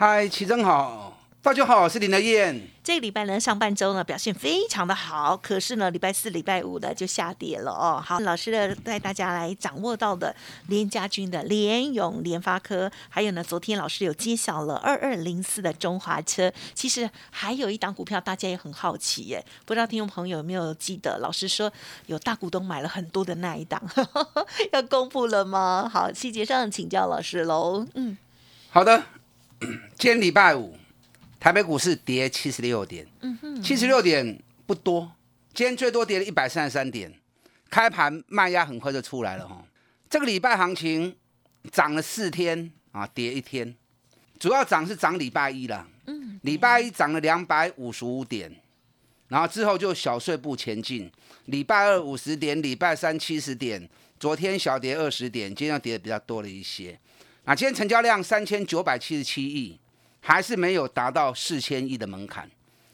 嗨，齐真好，大家好，我是林德燕。这个礼拜呢，上半周呢表现非常的好，可是呢，礼拜四、礼拜五的就下跌了哦。好，老师呢带大家来掌握到的联家军的联勇、联发科，还有呢，昨天老师有揭晓了二二零四的中华车。其实还有一档股票，大家也很好奇耶，不知道听众朋友有没有记得，老师说有大股东买了很多的那一档，要公布了吗？好，细节上请教老师喽。嗯，好的。今天礼拜五，台北股市跌七十六点，七十六点不多。今天最多跌了一百三十三点，开盘卖压很快就出来了哈。这个礼拜行情涨了四天啊，跌一天，主要涨是涨礼拜一了。嗯，礼拜一涨了两百五十五点，然后之后就小碎步前进。礼拜二五十点，礼拜三七十点，昨天小跌二十点，今天要跌的比较多了一些。啊今天成交量三千九百七十七亿，还是没有达到四千亿的门槛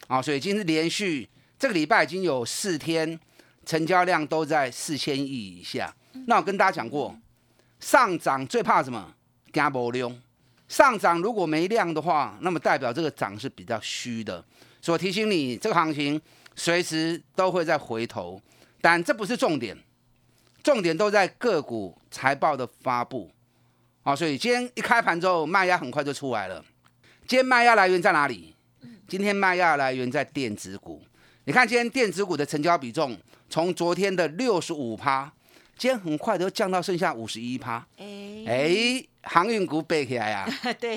啊！所以今天连续这个礼拜已经有四天成交量都在四千亿以下。那我跟大家讲过，上涨最怕什么？加波量。上涨如果没量的话，那么代表这个涨是比较虚的。所以提醒你，这个行情随时都会再回头，但这不是重点，重点都在个股财报的发布。好，所以今天一开盘之后，卖压很快就出来了。今天卖压来源在哪里？今天卖压来源在电子股。你看，今天电子股的成交比重从昨天的六十五趴，今天很快都降到剩下五十一趴。哎哎，航运股背起来呀？对，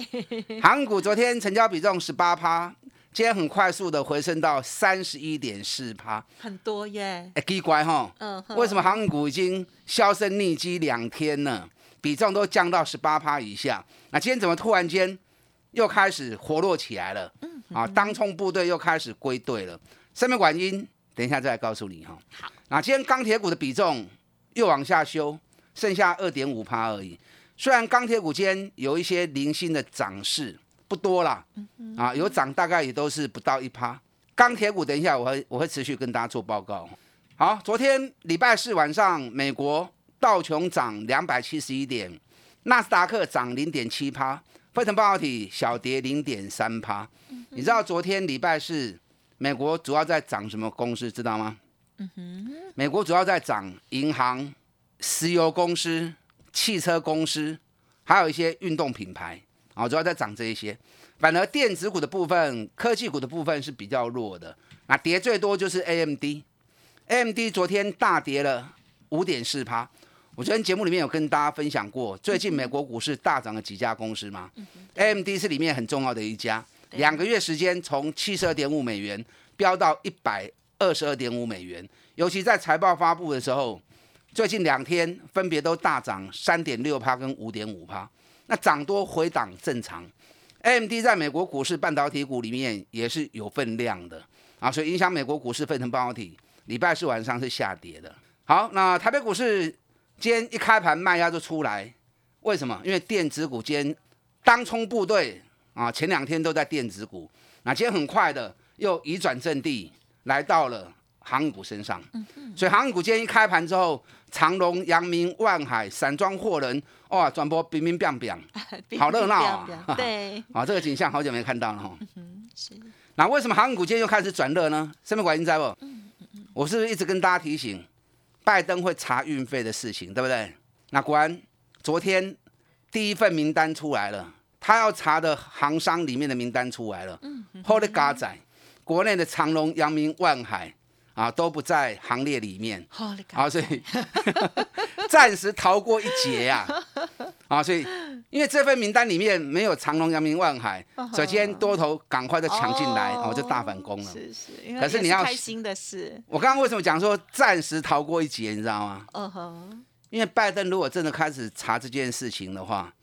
航运股昨天成交比重十八趴，今天很快速的回升到三十一点四趴，很多耶。哎，奇怪哈。嗯。为什么航运股已经销声匿迹两天呢？比重都降到十八趴以下，那今天怎么突然间又开始活络起来了？嗯，啊，当冲部队又开始归队了。上面管音，等一下再来告诉你哈。好，那今天钢铁股的比重又往下修，剩下二点五趴而已。虽然钢铁股间有一些零星的涨势，不多啦，啊，有涨大概也都是不到一趴。钢铁股等一下我会我会持续跟大家做报告。好，昨天礼拜四晚上美国。道琼涨两百七十一点，纳斯达克涨零点七趴，费城半导体小跌零点三趴。你知道昨天礼拜四美国主要在涨什么公司？知道吗？嗯哼，美国主要在涨银行、石油公司、汽车公司，还有一些运动品牌啊，主要在涨这一些。反而电子股的部分、科技股的部分是比较弱的。那跌最多就是 AMD，AMD 昨天大跌了五点四趴。我昨天节目里面有跟大家分享过，最近美国股市大涨的几家公司嘛，AMD 是里面很重要的一家，两个月时间从七十二点五美元飙到一百二十二点五美元，尤其在财报发布的时候，最近两天分别都大涨三点六趴跟五点五趴，那涨多回档正常，AMD 在美国股市半导体股里面也是有分量的啊，所以影响美国股市沸腾半导体，礼拜四晚上是下跌的。好，那台北股市。今天一开盘卖压就出来，为什么？因为电子股今天当冲部队啊，前两天都在电子股，那今天很快的又移转阵地来到了航运股身上。所以航运股今天一开盘之后，长隆、阳明、万海、散装货轮，哇，转播冰冰冰冰，好热闹啊！对，啊，这个景象好久没看到了哈。是。那为什么航运股今天又开始转热呢？什么原因在不？我是不是一直跟大家提醒？拜登会查运费的事情，对不对？那果然，昨天第一份名单出来了，他要查的行商里面的名单出来了。嗯，Holy God 仔，国内的长隆、阳明、万海啊都不在行列里面。Holy God，好，所以暂时逃过一劫呀。啊，所以因为这份名单里面没有长隆、阳明、万海，首先多头赶快的抢进来，哦，就大反攻了。是是，可是你要开心的是，我刚刚为什么讲说暂时逃过一劫，你知道吗？嗯哼，因为拜登如果真的开始查这件事情的话，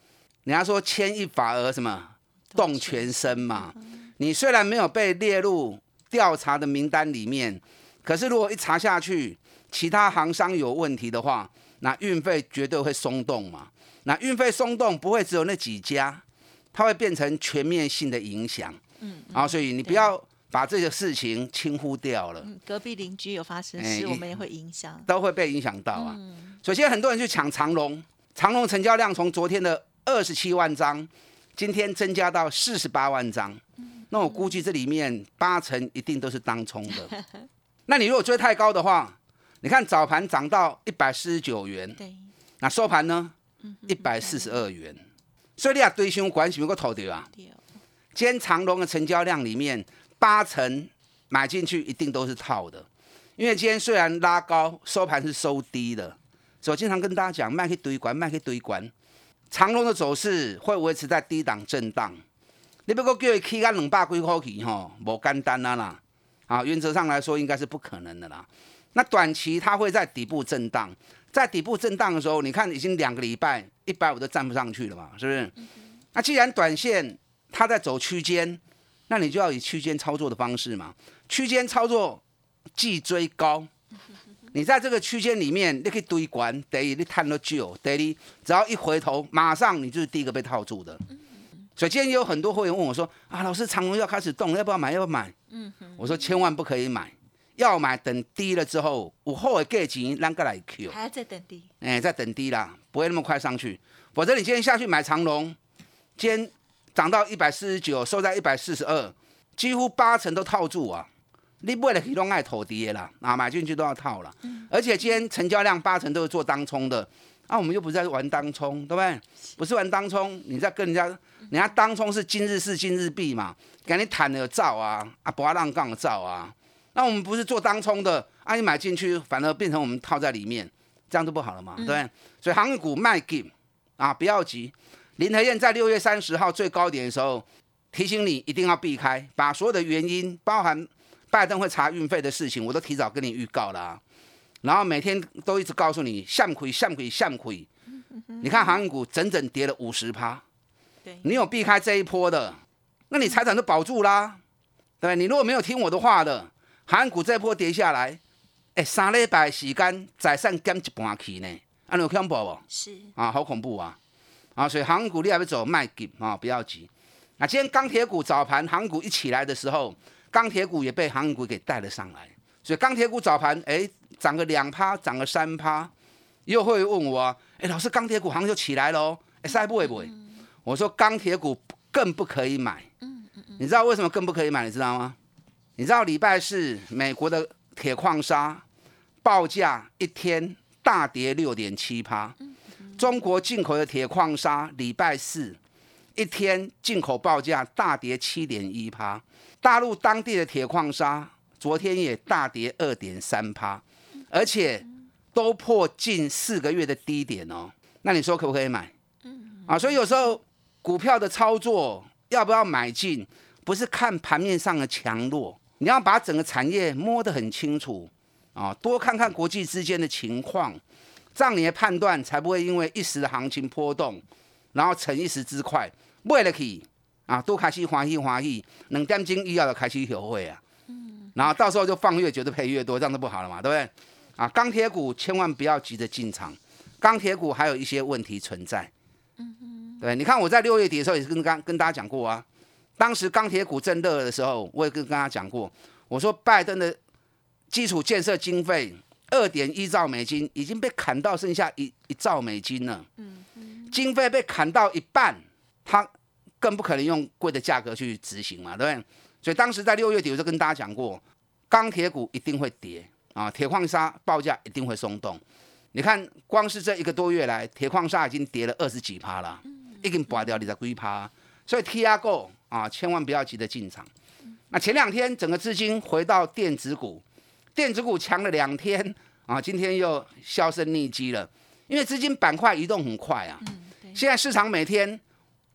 人家说牵一发而什么动全身嘛。你虽然没有被列入调查的名单里面，可是如果一查下去，其他行商有问题的话，那运费绝对会松动嘛。那运费松动不会只有那几家，它会变成全面性的影响。嗯，啊，所以你不要把这个事情轻忽掉了。嗯，隔壁邻居有发生事，我们也会影响，都会被影响到啊。首先，很多人去抢长龙，长龙成交量从昨天的二十七万张，今天增加到四十八万张。那我估计这里面八成一定都是当冲的。那你如果追太高的话，你看早盘涨到一百四十九元，对，那收盘呢？一百四十二元。所以你啊，堆胸管是不个头的啊？今天长隆的成交量里面，八成买进去一定都是套的，因为今天虽然拉高，收盘是收低的。所以我经常跟大家讲，卖去堆管，卖去堆管。长隆的走势会维持在低档震荡。你不过叫伊起个两百几块去吼，无简单啊啦！啊，原则上来说应该是不可能的啦。那短期它会在底部震荡，在底部震荡的时候，你看已经两个礼拜一百五都站不上去了嘛，是不是？那既然短线它在走区间，那你就要以区间操作的方式嘛。区间操作既追高，你在这个区间里面，你可以堆管，等于你探了久，等于只要一回头，马上你就是第一个被套住的。所以今天有很多会员问我说：“啊，老师，长隆要开始动，要不要买？要不要买？”嗯我说：“千万不可以买，要买等低了之后，午后的价钱啷个来 Q？还要再等低？哎，再等低啦，不会那么快上去。否则你今天下去买长隆，今天涨到一百四十九，收在一百四十二，几乎八成都套住啊！你为了可以弄爱投跌啦，啊，买进去都要套了。而且今天成交量八成都是做当冲的，啊，我们又不是在玩当冲，对不对？不是玩当冲，你在跟人家。人家当冲是今日事今日毕嘛，给你谈的照啊，啊不要浪杠的照啊，那我们不是做当冲的，啊你买进去反而变成我们套在里面，这样就不好了嘛，对所以航运股卖给啊不要急，林和燕在六月三十号最高点的时候提醒你一定要避开，把所有的原因，包含拜登会查运费的事情，我都提早跟你预告了，啊。然后每天都一直告诉你向亏向亏向亏，你看航运股整整跌了五十趴。你有避开这一波的，那你财产都保住啦，对？你如果没有听我的话的，韩股这一波跌下来，哎，三礼拜时间再上减一半去呢，啊，有恐怖不？是啊，好恐怖啊！啊，所以韩股你还要走卖给啊，不要急。那今天钢铁股早盘韩股一起来的时候，钢铁股也被韩股给带了上来，所以钢铁股早盘哎涨个两趴，涨个三趴，又会问我，哎，老师钢铁股好像就起来喽，哎，塞不会不会？我说钢铁股更不可以买，嗯嗯嗯，你知道为什么更不可以买？你知道吗？你知道礼拜四美国的铁矿砂报价一天大跌六点七趴，中国进口的铁矿砂礼拜四一天进口报价大跌七点一趴，大陆当地的铁矿砂昨天也大跌二点三趴，而且都破近四个月的低点哦。那你说可不可以买？啊，所以有时候。股票的操作要不要买进，不是看盘面上的强弱，你要把整个产业摸得很清楚啊，多看看国际之间的情况，这样你的判断才不会因为一时的行情波动，然后逞一时之快，为了去啊，都开始欢喜欢喜，两点钟以后就开始后悔啊，嗯，然后到时候就放越久就赔越多，这样就不好了嘛，对不对？啊，钢铁股千万不要急着进场，钢铁股还有一些问题存在。嗯嗯对，你看我在六月底的时候也是跟刚跟大家讲过啊，当时钢铁股正热的时候，我也跟跟大家讲过，我说拜登的基础建设经费二点一兆美金已经被砍到剩下一一兆美金了，嗯嗯，经费被砍到一半，他更不可能用贵的价格去执行嘛，对不对？所以当时在六月底我就跟大家讲过，钢铁股一定会跌啊，铁矿砂报价一定会松动。你看，光是这一个多月来，铁矿砂已经跌了二十几趴了。已经拔掉你的龟趴，所以 T R Go 啊，千万不要急着进场。那前两天整个资金回到电子股，电子股强了两天啊，今天又销声匿迹了，因为资金板块移动很快啊。现在市场每天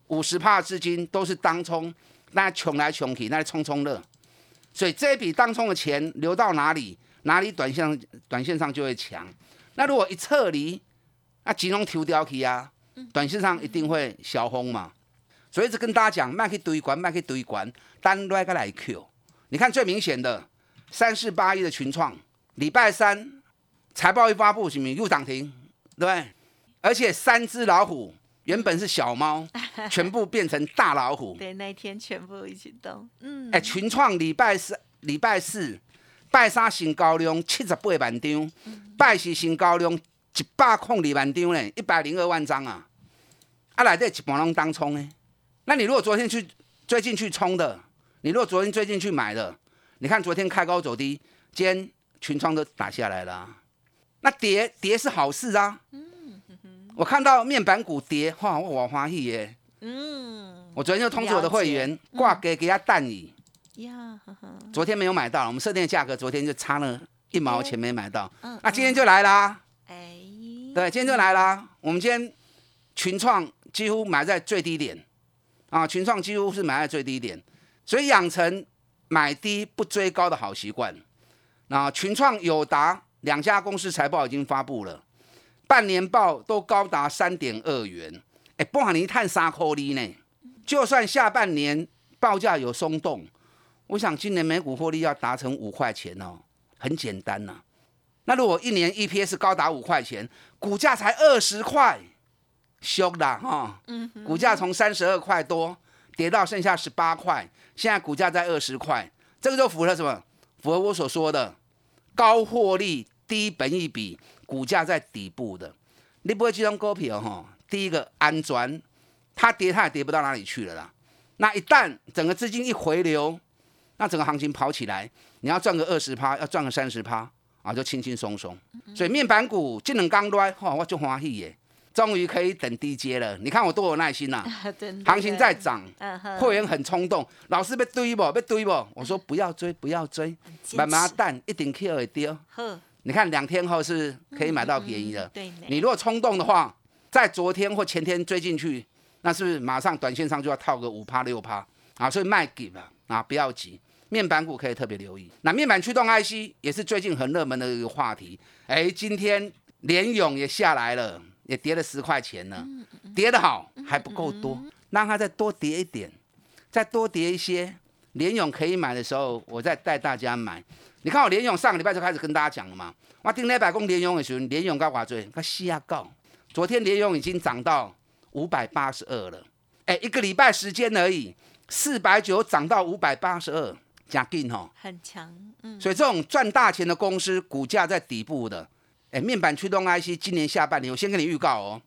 五十帕资金都是当冲，那穷来穷去，那冲冲乐。所以这一笔当冲的钱流到哪里，哪里短线短线上就会强。那如果一撤离，那集中抽掉去啊。短线上一定会小轰嘛，所以一直跟大家讲，卖去堆管，卖去堆管，单来个来 Q。你看最明显的三四八一的群创，礼拜三财报一发布，是咪又涨停，对不对？而且三只老虎原本是小猫，全部变成大老虎。对，那天全部一起动。嗯，哎，群创礼拜四、礼拜四拜三新高量七十八万张，拜四新高量一百空二万张呢，一百零二万张啊！啊，来这一半拢当冲呢。那你如果昨天去最近去冲的，你如果昨天最近去买的，你看昨天开高走低，今天群创都打下来了。那跌跌是好事啊。我看到面板股跌，哇，我我欢喜耶。嗯。我昨天就通知我的会员挂给给他蛋椅。呀，昨天没有买到，我们设定的价格昨天就差了一毛钱没买到。嗯。那今天就来啦。哎。对，今天就来啦。我们今天群创几乎买在最低点，啊，群创几乎是买在最低点，所以养成买低不追高的好习惯。那群创友达两家公司财报已经发布了，半年报都高达三点二元，哎，不含你碳三颗粒呢。就算下半年报价有松动。我想今年每股获利要达成五块钱哦，很简单呐。那如果一年 EPS 高达五块钱，股价才二十块，凶啦哈。嗯。股价从三十二块多跌到剩下十八块，现在股价在二十块，这个就符合什么？符合我所说的高获利、低本益比，股价在底部的。你不会这种股票哈？第一个安全，它跌它也跌不到哪里去了啦。那一旦整个资金一回流，那整个行情跑起来，你要赚个二十趴，要赚个三十趴啊，就轻轻松松。所以面板股技能刚来，哇，我就欢喜耶，终于可以等低阶了。你看我多有耐心呐！行情在涨，会员很冲动，老师被追不？被追不？我说不要追，不要追，慢慢蛋一定 Q 会丢。你看两天后是可以买到便宜的。对，你如果冲动的话，在昨天或前天追进去，那是不是马上短线上就要套个五趴六趴啊？所以卖给了啊，不要急。面板股可以特别留意，那面板驱动 IC 也是最近很热门的一个话题。哎，今天联勇也下来了，也跌了十块钱呢，跌得好还不够多，让它再多跌一点，再多跌一些，联勇可以买的时候，我再带大家买。你看我联勇上个礼拜就开始跟大家讲了嘛，我定那百公联勇的时候，联勇高挂追，它西亚高，昨天联勇已经涨到五百八十二了，哎，一个礼拜时间而已，四百九涨到五百八十二。加劲哦，很强，嗯，所以这种赚大钱的公司，股价在底部的，哎，面板驱动 IC 今年下半年，我先跟你预告哦，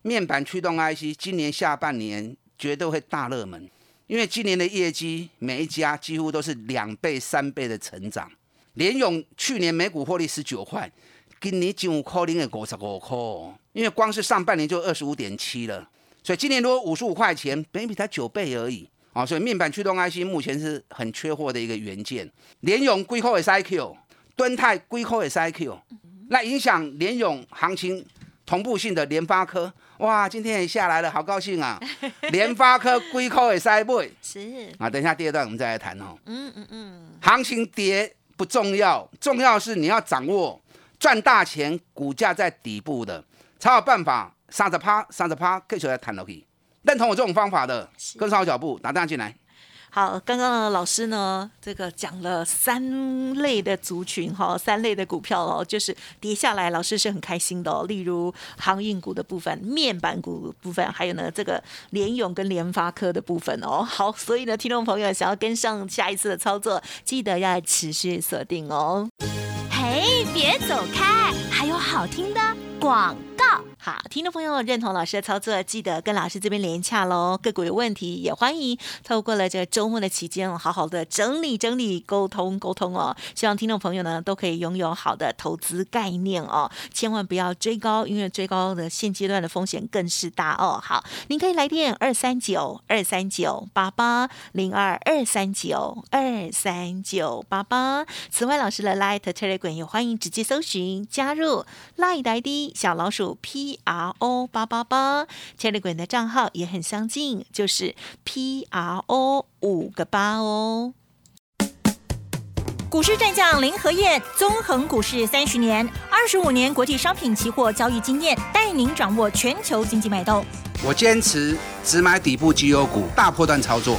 面板驱动 IC 今年下半年绝对会大热门，因为今年的业绩每一家几乎都是两倍、三倍的成长。联勇去年每股获利十九块，今年进五块零的五十五块，因为光是上半年就二十五点七了，所以今年如果五十五块钱，本比才九倍而已。啊，所以面板驱动 IC 目前是很缺货的一个元件。联勇硅口 SIQ，敦泰硅口 SIQ，那影响联勇行情同步性的联发科，哇，今天也下来了，好高兴啊！联发科硅口 SIQ，是啊，等一下第二段我们再来谈哦。嗯嗯嗯，行情跌不重要，重要是你要掌握赚大钱，股价在底部的，才有办法三十趴，三十趴继续来谈落去。认同我这种方法的，跟上我脚步，打电话进来。好，刚刚的老师呢，这个讲了三类的族群哈，三类的股票哦，就是跌下来，老师是很开心的哦。例如航运股的部分、面板股部分，还有呢这个联勇跟联发科的部分哦。好，所以呢，听众朋友想要跟上下一次的操作，记得要持续锁定哦。嘿，别走开，还有好听的广告。好，听众朋友认同老师的操作，记得跟老师这边连洽喽。个股有问题也欢迎透过了这周末的期间，好好的整理整理，沟通沟通哦。希望听众朋友呢都可以拥有好的投资概念哦，千万不要追高，因为追高的现阶段的风险更是大哦。好，您可以来电二三九二三九八八零二二三九二三九八八。此外，老师的 Light Telegram 也欢迎直接搜寻加入 Light ID 小老鼠。P R O 八八八，Telegram 的账号也很相近，就是 P R O 五个八哦。股市战将林和燕，纵横股市三十年，二十五年国际商品期货交易经验，带您掌握全球经济脉动。我坚持只买底部绩优股，大波段操作。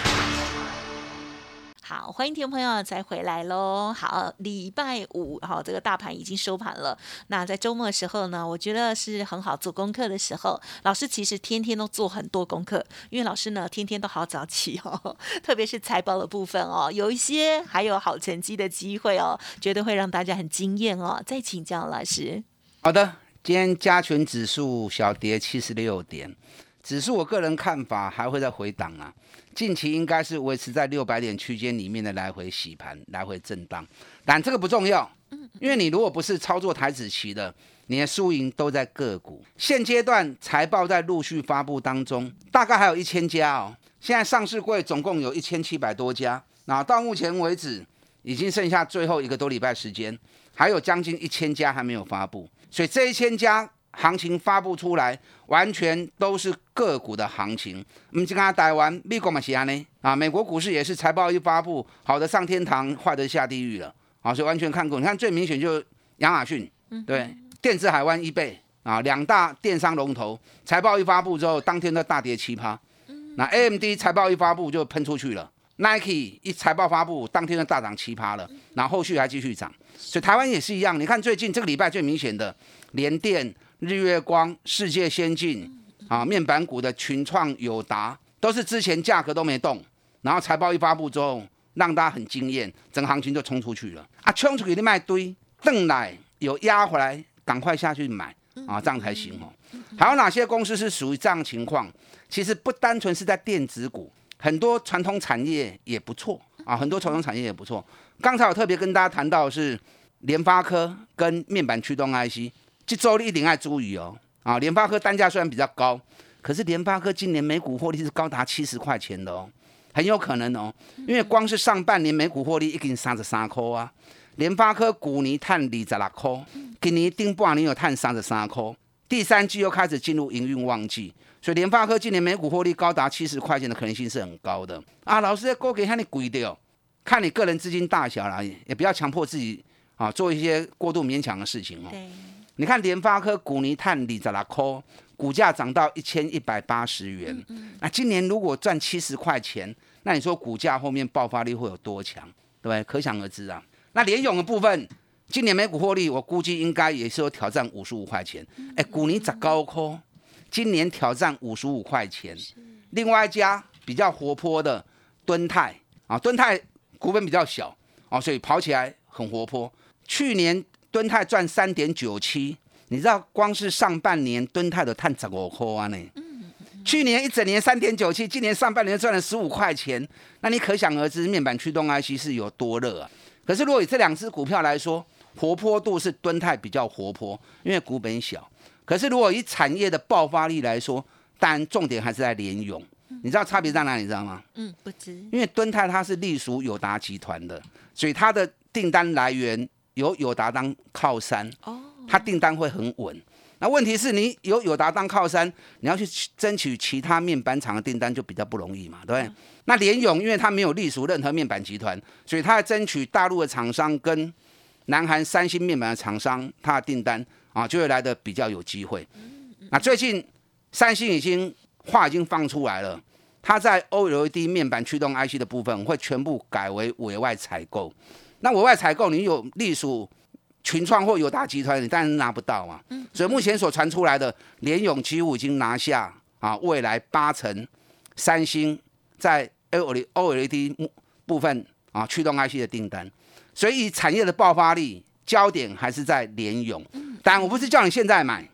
欢迎听众朋友再回来喽。好，礼拜五，好，这个大盘已经收盘了。那在周末的时候呢，我觉得是很好做功课的时候。老师其实天天都做很多功课，因为老师呢天天都好早起哦，特别是财报的部分哦，有一些还有好成绩的机会哦，绝对会让大家很惊艳哦。再请教老师。好的，今天加权指数小跌七十六点，指数我个人看法还会再回档啊。近期应该是维持在六百点区间里面的来回洗盘、来回震荡，但这个不重要，因为你如果不是操作台子期的，你的输赢都在个股。现阶段财报在陆续发布当中，大概还有一千家哦。现在上市柜总共有一千七百多家，那到目前为止已经剩下最后一个多礼拜时间，还有将近一千家还没有发布，所以这一千家。行情发布出来，完全都是个股的行情。我们就刚刚台湾、美国嘛是安呢？啊，美国股市也是财报一发布，好的上天堂，坏的下地狱了。啊，所以完全看过。你看最明显就是亚马逊，对，电子海湾一倍啊，两大电商龙头财报一发布之后，当天都大跌七趴。那 AMD 财报一发布就喷出去了，Nike 一财报发布，当天就大涨七趴了，然后后续还继续涨。所以台湾也是一样，你看最近这个礼拜最明显的联电。日月光、世界先进啊，面板股的群创、友达，都是之前价格都没动，然后财报一发布之后，让大家很惊艳，整个行情就冲出去了啊！冲出去你卖堆，邓来有压回来，赶快下去买啊，这样才行哦。还有哪些公司是属于这样情况？其实不单纯是在电子股，很多传统产业也不错啊，很多传统产业也不错。刚才我特别跟大家谈到是联发科跟面板驱动 IC。这周你一定要注意哦！啊，联发科单价虽然比较高，可是联发科今年每股获利是高达七十块钱的哦，很有可能哦，因为光是上半年每股获利已经三十三块啊。联发科股年探二十六块，今年顶半年有探三十三块，第三季又开始进入营运旺季，所以联发科今年每股获利高达七十块钱的可能性是很高的啊。老师在高给看你贵的哦，看你个人资金大小啦，也不要强迫自己啊做一些过度勉强的事情哦。你看联发科古尼碳里在拉科，股价涨到一千一百八十元。那今年如果赚七十块钱，那你说股价后面爆发力会有多强？对不对？可想而知啊。那联勇的部分，今年每股获利，我估计应该也是有挑战五十五块钱。哎，古尼涨高科，今年挑战五十五块钱。另外一家比较活泼的敦泰啊，敦泰股本比较小啊，所以跑起来很活泼。去年。敦泰赚三点九七，你知道光是上半年敦泰的碳十五块啊呢？去年一整年三点九七，今年上半年赚了十五块钱，那你可想而知面板驱动 IC 是有多热啊！可是如果以这两只股票来说，活泼度是敦泰比较活泼，因为股本小。可是如果以产业的爆发力来说，当然重点还是在联咏。你知道差别在哪里？你知道吗？嗯，不知。因为敦泰它是隶属友达集团的，所以它的订单来源。有友达当靠山，哦，它订单会很稳。那问题是你有友达当靠山，你要去争取其他面板厂的订单就比较不容易嘛，对不对？那联勇因为它没有隶属任何面板集团，所以它要争取大陆的厂商跟南韩三星面板的厂商，它的订单啊就会来的比较有机会。那最近三星已经话已经放出来了，它在 OLED 面板驱动 IC 的部分会全部改为委外采购。那额外采购，你有隶属群创或友达集团，你当然拿不到嘛。所以目前所传出来的，联永几乎已经拿下啊，未来八成三星在 OLED OLED 部分啊驱动 IC 的订单。所以产业的爆发力焦点还是在联勇。但我不是叫你现在买，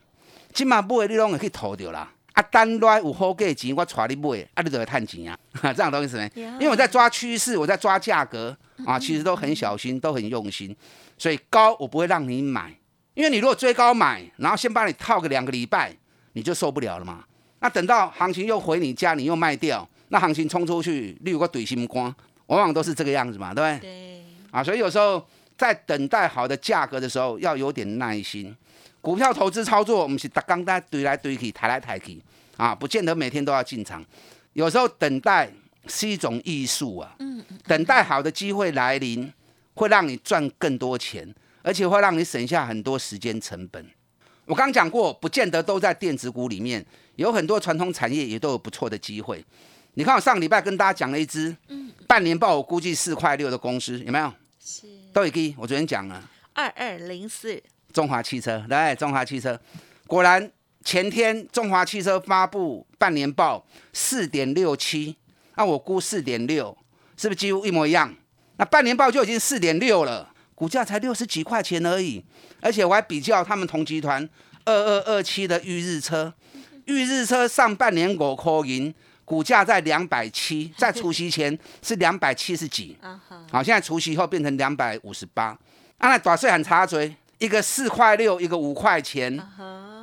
今嘛买你拢可以投掉啦。啊，单来有好价钱，我带你买，啊，你就会赚钱啊，这样懂意思没？因为我在抓趋势，我在抓价格啊，其实都很小心，都很用心，所以高我不会让你买，因为你如果追高买，然后先帮你套个两个礼拜，你就受不了了嘛。那等到行情又回你家，你又卖掉，那行情冲出去，你有个怼心光，往往都是这个样子嘛，对不对？对，啊，所以有时候在等待好的价格的时候，要有点耐心。股票投资操作，我们是打刚在堆来堆去，抬来抬去，啊，不见得每天都要进场。有时候等待是一种艺术啊，嗯，等待好的机会来临，会让你赚更多钱，而且会让你省下很多时间成本。我刚讲过，不见得都在电子股里面，有很多传统产业也都有不错的机会。你看，我上礼拜跟大家讲了一只，嗯，半年报我估计四块六的公司，有没有？是都已经，我昨天讲了。二二零四，中华汽车，来，中华汽车，果然前天中华汽车发布半年报四点六七，那我估四点六，是不是几乎一模一样？那半年报就已经四点六了，股价才六十几块钱而已，而且我还比较他们同集团二二二七的裕日车，裕日车上半年五块银，股价在两百七，在除夕前是两百七十几，好，现在除夕后变成两百五十八，啊，那短税很差嘴。一个四块六，一个五块钱，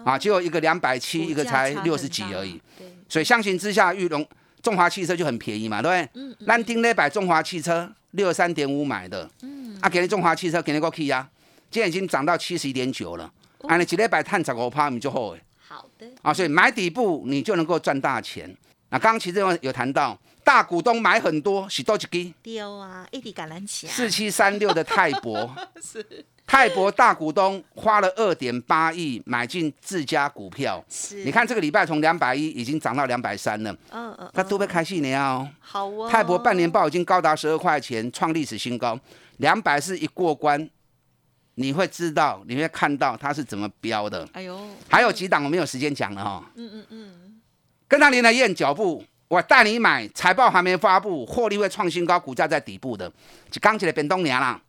啊，结果一个两百七，一个才六十几而已。所以相形之下，玉龙中华汽车就很便宜嘛，对不对？嗯。兰丁那百中华汽车六十三点五买的，嗯。啊，给你中华汽车给你个 key 啊，今天已经涨到七十一点九了。啊，你几礼拜探十五趴，你就好诶。好的。啊，所以买底部你就能够赚大钱。那刚刚其实有谈到大股东买很多，是多几支？丢啊，一滴橄榄球。四七三六的泰博。是。泰博大股东花了二点八亿买进自家股票，是。你看这个礼拜从两百一已经涨到两百三了，嗯嗯，那都被开戏了哦。好哦。泰博半年报已经高达十二块钱，创历史新高。两百是一过关，你会知道，你会看到它是怎么标的。哎呦，还有几档我没有时间讲了哈。嗯嗯嗯。跟他连来验脚步，我带你买，财报还没发布，获利会创新高，股价在底部的，就刚起来变东年了。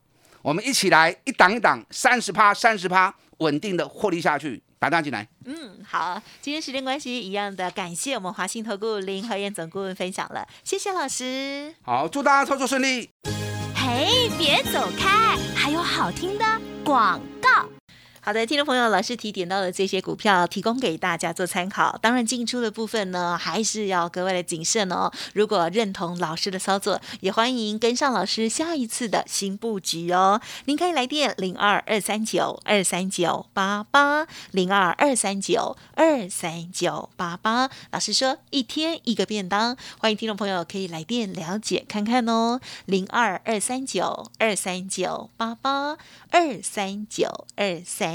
我们一起来一档一档，三十趴三十趴，稳定的获利下去，打单进来。嗯，好，今天时间关系，一样的感谢我们华信投顾林和燕总顾问分享了，谢谢老师。好，祝大家操作顺利。嘿，别走开，还有好听的广告。好的，听众朋友，老师提点到的这些股票，提供给大家做参考。当然，进出的部分呢，还是要格外的谨慎哦。如果认同老师的操作，也欢迎跟上老师下一次的新布局哦。您可以来电零二二三九二三九八八零二二三九二三九八八。老师说，一天一个便当，欢迎听众朋友可以来电了解看看哦。零二二三九二三九八八二三九二三